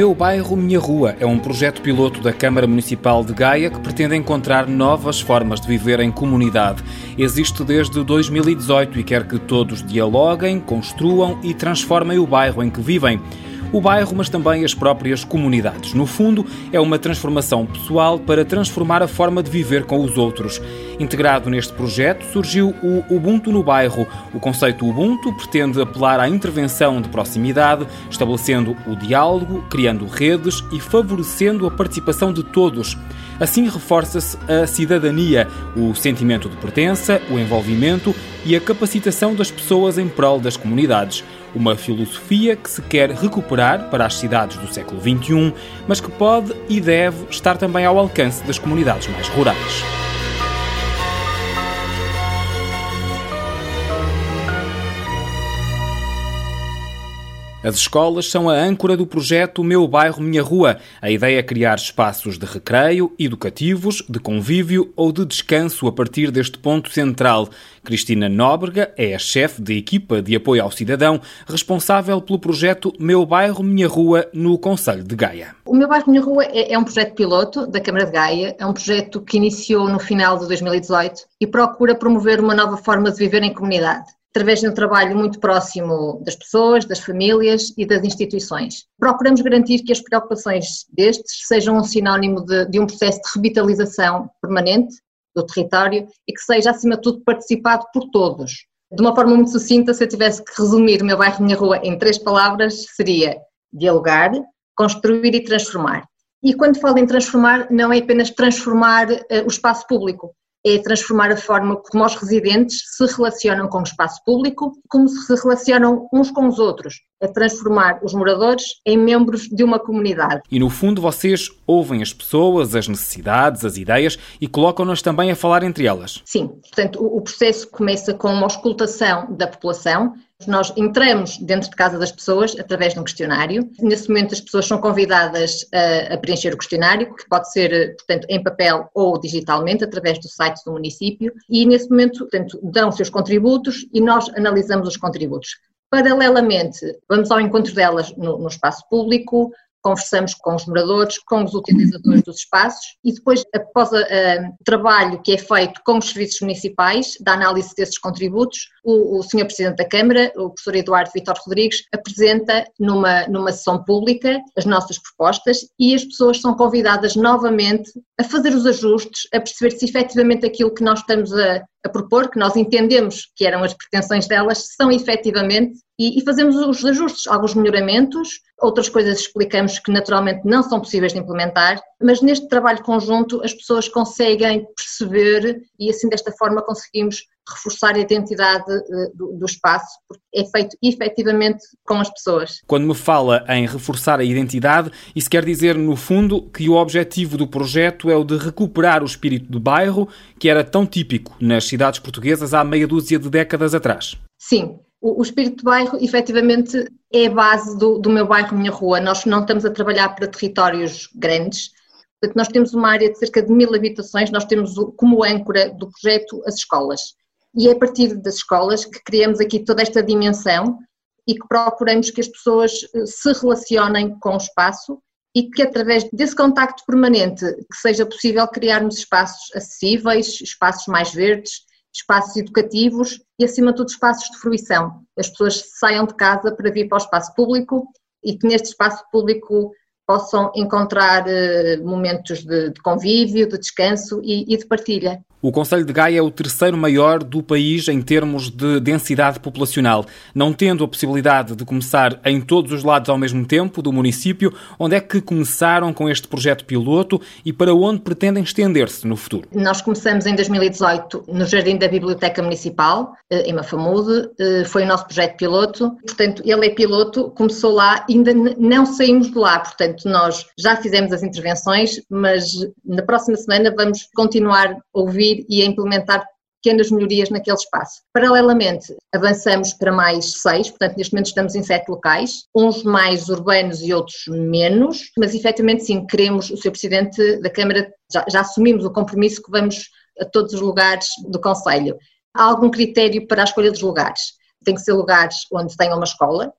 Meu Bairro Minha Rua é um projeto piloto da Câmara Municipal de Gaia que pretende encontrar novas formas de viver em comunidade. Existe desde 2018 e quer que todos dialoguem, construam e transformem o bairro em que vivem o bairro, mas também as próprias comunidades. No fundo, é uma transformação pessoal para transformar a forma de viver com os outros. Integrado neste projeto surgiu o Ubuntu no Bairro. O conceito Ubuntu pretende apelar à intervenção de proximidade, estabelecendo o diálogo, criando redes e favorecendo a participação de todos. Assim reforça-se a cidadania, o sentimento de pertença, o envolvimento e a capacitação das pessoas em prol das comunidades. Uma filosofia que se quer recuperar para as cidades do século XXI, mas que pode e deve estar também ao alcance das comunidades mais rurais. As escolas são a âncora do projeto Meu Bairro Minha Rua. A ideia é criar espaços de recreio, educativos, de convívio ou de descanso a partir deste ponto central. Cristina Nóbrega é a chefe de equipa de apoio ao cidadão, responsável pelo projeto Meu Bairro Minha Rua no Conselho de Gaia. O Meu Bairro Minha Rua é, é um projeto piloto da Câmara de Gaia, é um projeto que iniciou no final de 2018 e procura promover uma nova forma de viver em comunidade através de um trabalho muito próximo das pessoas, das famílias e das instituições. Procuramos garantir que as preocupações destes sejam um sinónimo de, de um processo de revitalização permanente do território e que seja, acima de tudo, participado por todos. De uma forma muito sucinta, se eu tivesse que resumir o meu bairro, minha rua, em três palavras, seria dialogar, construir e transformar. E quando falo em transformar, não é apenas transformar uh, o espaço público, é transformar a forma como os residentes se relacionam com o espaço público, como se relacionam uns com os outros, é transformar os moradores em membros de uma comunidade. E no fundo vocês ouvem as pessoas, as necessidades, as ideias e colocam-nas também a falar entre elas. Sim, portanto o processo começa com uma auscultação da população, nós entramos dentro de casa das pessoas através de um questionário. Nesse momento, as pessoas são convidadas a, a, preencher o questionário, que pode ser, portanto, em papel ou digitalmente, através do site do município. E, nesse momento, portanto, dão seus contributos e nós analisamos os contributos. Paralelamente, vamos ao encontro delas no, no espaço público, conversamos com os moradores, com os utilizadores dos espaços e depois, após o trabalho que é feito com os serviços municipais, da análise desses contributos, o, o Sr. Presidente da Câmara, o professor Eduardo Vitor Rodrigues, apresenta numa, numa sessão pública as nossas propostas e as pessoas são convidadas novamente a fazer os ajustes, a perceber se efetivamente aquilo que nós estamos a, a propor, que nós entendemos que eram as pretensões delas, são efetivamente, e, e, fazemos os ajustes, alguns melhoramentos, outras coisas explicamos que naturalmente não são possíveis de implementar, mas neste trabalho conjunto as pessoas conseguem perceber e assim desta forma conseguimos reforçar a identidade eh, do, do, espaço, porque é feito efetivamente com as pessoas. Quando me fala em reforçar a identidade, isso quer dizer, no fundo, que o objetivo do projeto é o de recuperar o espírito do bairro, que era tão típico nas cidades portuguesas há meia dúzia de décadas atrás. Sim, o, espírito do bairro, efetivamente, é a base do, do meu bairro, minha rua. Nós não estamos a trabalhar para territórios grandes, Portanto, nós temos uma área de cerca de mil habitações, nós temos como âncora do projeto as escolas. E é a partir das escolas que criamos aqui toda esta dimensão e que procuramos que as pessoas eh, se relacionem com o espaço e que através desse contacto permanente que seja possível criarmos espaços acessíveis, espaços mais verdes, espaços educativos e acima de tudo espaços de fruição. As pessoas saiam de casa para vir para o espaço público e que neste espaço público possam encontrar eh, momentos de, convívio, de descanso e, e de partilha. O Conselho de Gaia é o terceiro maior do país em termos de densidade populacional. Não tendo a possibilidade de começar em todos os lados ao mesmo tempo do município, onde é que começaram com este projeto piloto e para onde pretendem estender-se no futuro? Nós começamos em 2018 no Jardim da Biblioteca Municipal, eh, em Mafamude. Eh, foi o nosso projeto piloto. Portanto, ele é piloto, começou lá, ainda não saímos de lá. Portanto, nós já fizemos as intervenções, mas na próxima semana vamos continuar a ouvir e a implementar pequenas melhorias naquele espaço. Paralelamente, avançamos para mais seis, portanto, neste momento estamos em sete locais, uns mais urbanos e outros menos, mas efetivamente sim, queremos, o Sr. Presidente da Câmara, já, já assumimos o compromisso que vamos a todos os lugares do Conselho. Há algum critério para a escolha dos lugares? Tem que ser lugares onde tenha uma escola,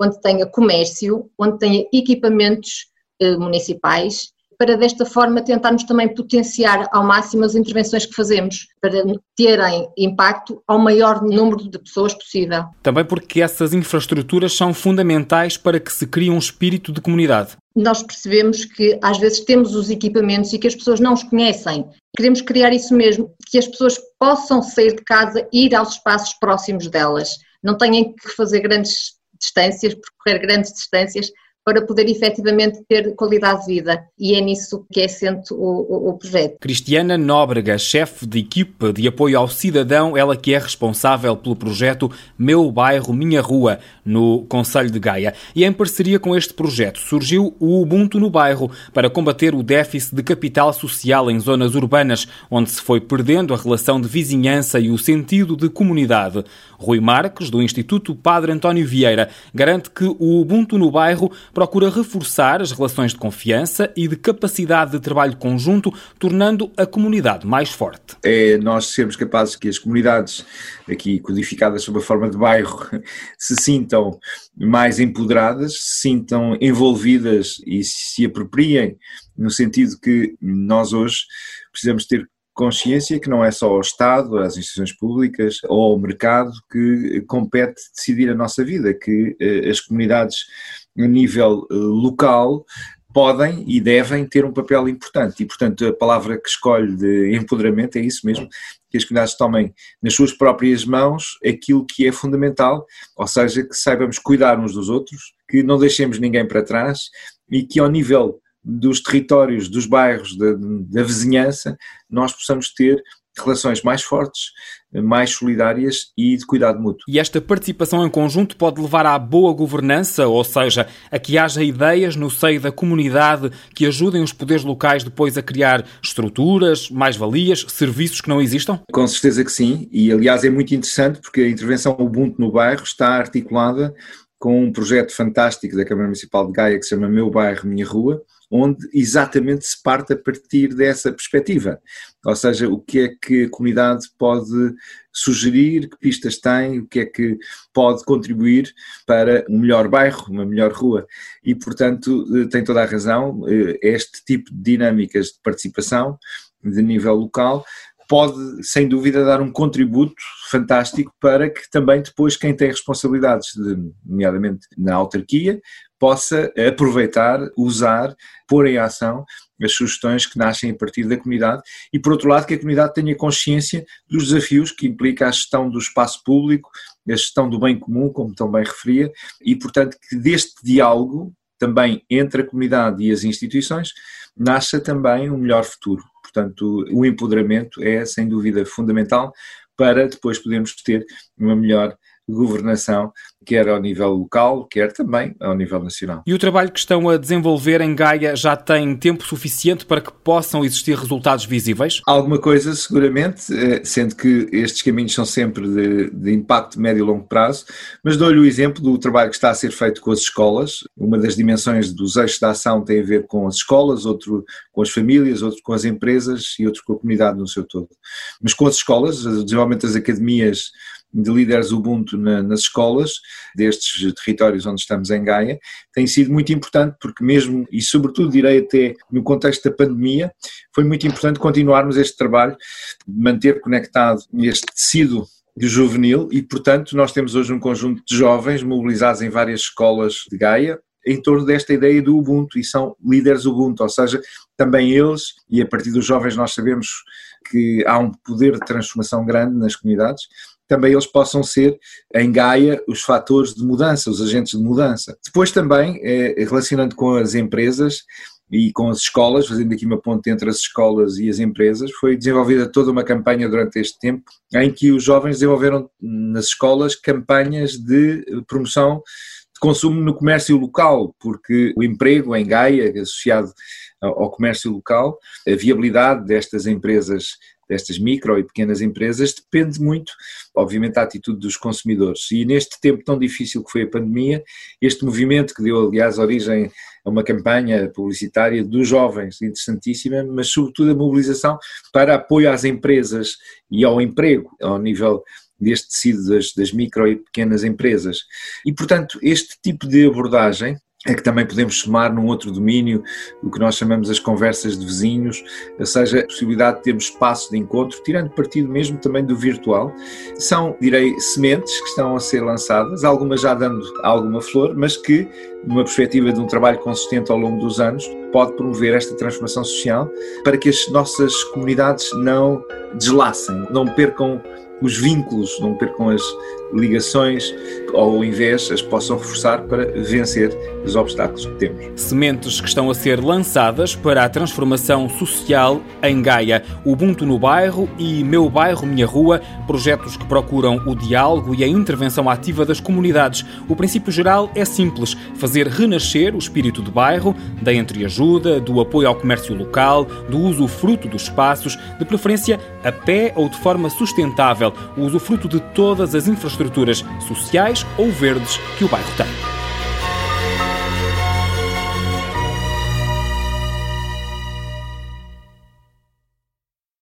onde tenha comércio, onde tenha equipamentos eh, municipais, para desta forma tentarmos também potenciar ao máximo as intervenções que fazemos, para terem impacto ao maior número de pessoas possível. Também porque essas infraestruturas são fundamentais para que se crie um espírito de comunidade. Nós percebemos que às vezes temos os equipamentos e que as pessoas não os conhecem. Queremos criar isso mesmo, que as pessoas possam sair de casa e ir aos espaços próximos delas. Não tenham que fazer grandes distâncias, percorrer grandes distâncias para poder efetivamente ter qualidade de vida. E é nisso que é assente o, o, o projeto. Cristiana Nóbrega, chefe de equipe de apoio ao cidadão, ela que é responsável pelo projeto Meu Bairro Minha Rua, no Conselho de Gaia. E em parceria com este projeto surgiu o Ubuntu no Bairro para combater o déficit de capital social em zonas urbanas, onde se foi perdendo a relação de vizinhança e o sentido de comunidade. Rui Marques, do Instituto Padre António Vieira, garante que o Ubuntu no Bairro procura reforçar as relações de confiança e de capacidade de trabalho conjunto, tornando a comunidade mais forte. É nós sermos capazes que as comunidades, aqui codificadas sob a forma de bairro, se sintam mais empoderadas, se sintam envolvidas e se apropriem, no sentido que nós hoje precisamos ter consciência que não é só o Estado, as instituições públicas ou o mercado que compete decidir a nossa vida, que eh, as comunidades a nível eh, local podem e devem ter um papel importante. E, portanto, a palavra que escolho de empoderamento é isso mesmo, que as comunidades tomem nas suas próprias mãos aquilo que é fundamental, ou seja, que saibamos cuidar uns dos outros, que não deixemos ninguém para trás e que ao nível dos territórios, dos bairros, da, da vizinhança, nós possamos ter relações mais fortes, mais solidárias e de cuidado mútuo. E esta participação em conjunto pode levar à boa governança, ou seja, a que haja ideias no seio da comunidade que ajudem os poderes locais depois a criar estruturas, mais-valias, serviços que não existam? Com certeza que sim, e aliás é muito interessante porque a intervenção Ubuntu no bairro está articulada com um projeto fantástico da Câmara Municipal de Gaia que se chama Meu Bairro, Minha Rua, onde exatamente se parte a partir dessa perspectiva. Ou seja, o que é que a comunidade pode sugerir, que pistas tem, o que é que pode contribuir para um melhor bairro, uma melhor rua. E, portanto, eh, tem toda a razão, eh, este tipo de dinâmicas de participação de nível local pode, sem dúvida, dar um contributo fantástico para que também depois quem tem responsabilidades, de, nomeadamente na autarquia, possa aproveitar, usar, pôr em ação as sugestões que nascem a partir da comunidade e, por outro lado, que a comunidade tenha consciência dos desafios que implica a gestão do espaço público, a gestão do bem comum, como também referia, e, portanto, que deste diálogo também entre a comunidade e as instituições nasça também um melhor futuro. Portanto, o empoderamento é, sem dúvida, fundamental para depois podermos ter uma melhor governação, quer ao nível local, quer também ao nível nacional. E o trabalho que estão a desenvolver em Gaia já tem tempo suficiente para que possam existir resultados visíveis? Alguma coisa, seguramente, eh, sendo que estes caminhos são sempre de, de impacto médio e longo prazo, mas dou-lhe o exemplo do trabalho que está a ser feito com as escolas. Uma das dimensões dos eixos da ação tem a ver com as escolas, outro com as famílias, outro com as empresas e outro com a comunidade no seu todo. Mas com as escolas, o desenvolvimento das academias de líderes Ubuntu na, nas escolas destes territórios onde estamos em Gaia tem sido muito importante porque mesmo e sobretudo direi até no contexto da pandemia foi muito importante continuarmos este trabalho manter conectado este tecido de juvenil e portanto nós temos hoje um conjunto de jovens mobilizados em várias escolas de Gaia em torno desta ideia do Ubuntu e são líderes Ubuntu, ou seja, também eles, e a partir dos jovens nós sabemos que há um poder de transformação grande nas comunidades, também eles possam ser, em Gaia, os fatores de mudança, os agentes de mudança. Depois também, eh, relacionando com as empresas e com as escolas, fazendo aqui uma ponte entre as escolas e as empresas, foi desenvolvida toda uma campanha durante este tempo em que os jovens desenvolveram nas escolas campanhas de promoção de consumo no comércio local, porque o emprego em Gaia, associado ao comércio local, a viabilidade destas empresas destas micro e pequenas empresas depende muito, obviamente, da atitude dos consumidores. E neste tempo tão difícil que foi a pandemia, este movimento que deu, aliás, origem a uma campanha publicitária dos jovens, interessantíssima, mas sobretudo a mobilização para apoio às empresas e ao emprego, ao nível deste tecido das, das micro e pequenas empresas. E, portanto, este tipo de abordagem é que também podemos somar num outro domínio o que nós chamamos as conversas de vizinhos, ou seja, a possibilidade de termos espaço de encontro, tirando partido mesmo também do virtual. São, direi, sementes que estão a ser lançadas, algumas já dando alguma flor, mas que, numa perspectiva de um trabalho consistente ao longo dos anos, pode promover esta transformação social para que as nossas comunidades não deslacem, não percam os vínculos, não percam as ligações, ou ao invés as possam reforçar para vencer os obstáculos que temos. Sementes que estão a ser lançadas para a transformação social em Gaia. Ubuntu no bairro e Meu Bairro Minha Rua, projetos que procuram o diálogo e a intervenção ativa das comunidades. O princípio geral é simples: fazer renascer o espírito de bairro, da entreajuda, do apoio ao comércio local, do uso fruto dos espaços, de preferência a pé ou de forma sustentável o usufruto de todas as infraestruturas sociais ou verdes que o bairro tem.